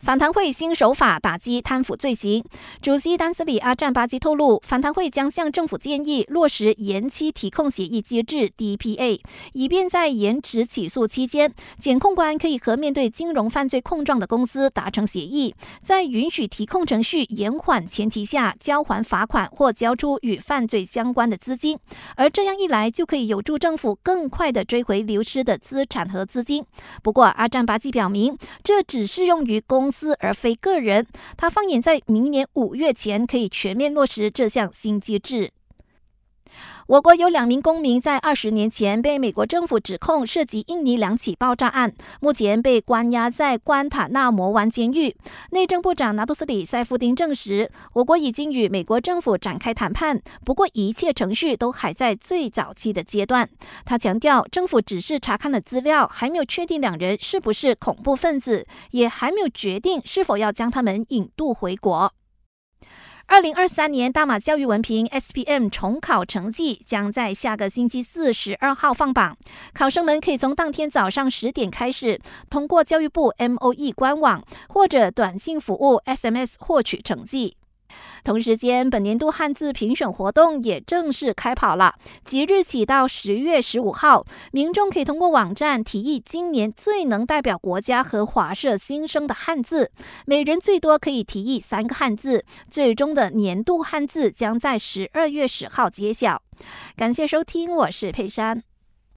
反贪会新手法打击贪腐罪行。主席丹斯里阿占巴基透露，反贪会将向政府建议落实延期提控协议机制 （DPA），以便在延迟起诉期间，检控官可以和面对金融犯罪控状的公司达成协议，在允许提控程序延缓前提下，交还罚款或交出与犯罪相关的资金。而这样一来，就可以有助政府更快地追回流失的资产和资金。不过，阿占巴基表明，这只适用于公。公司而非个人，他放眼在明年五月前可以全面落实这项新机制。我国有两名公民在二十年前被美国政府指控涉及印尼两起爆炸案，目前被关押在关塔那摩湾监狱。内政部长拿杜斯里塞夫丁证实，我国已经与美国政府展开谈判，不过一切程序都还在最早期的阶段。他强调，政府只是查看了资料，还没有确定两人是不是恐怖分子，也还没有决定是否要将他们引渡回国。二零二三年大马教育文凭 SPM 重考成绩将在下个星期四十二号放榜，考生们可以从当天早上十点开始，通过教育部 MOE 官网或者短信服务 SMS 获取成绩。同时间，本年度汉字评选活动也正式开跑了。即日起到十月十五号，民众可以通过网站提议今年最能代表国家和华社新生的汉字，每人最多可以提议三个汉字。最终的年度汉字将在十二月十号揭晓。感谢收听，我是佩珊。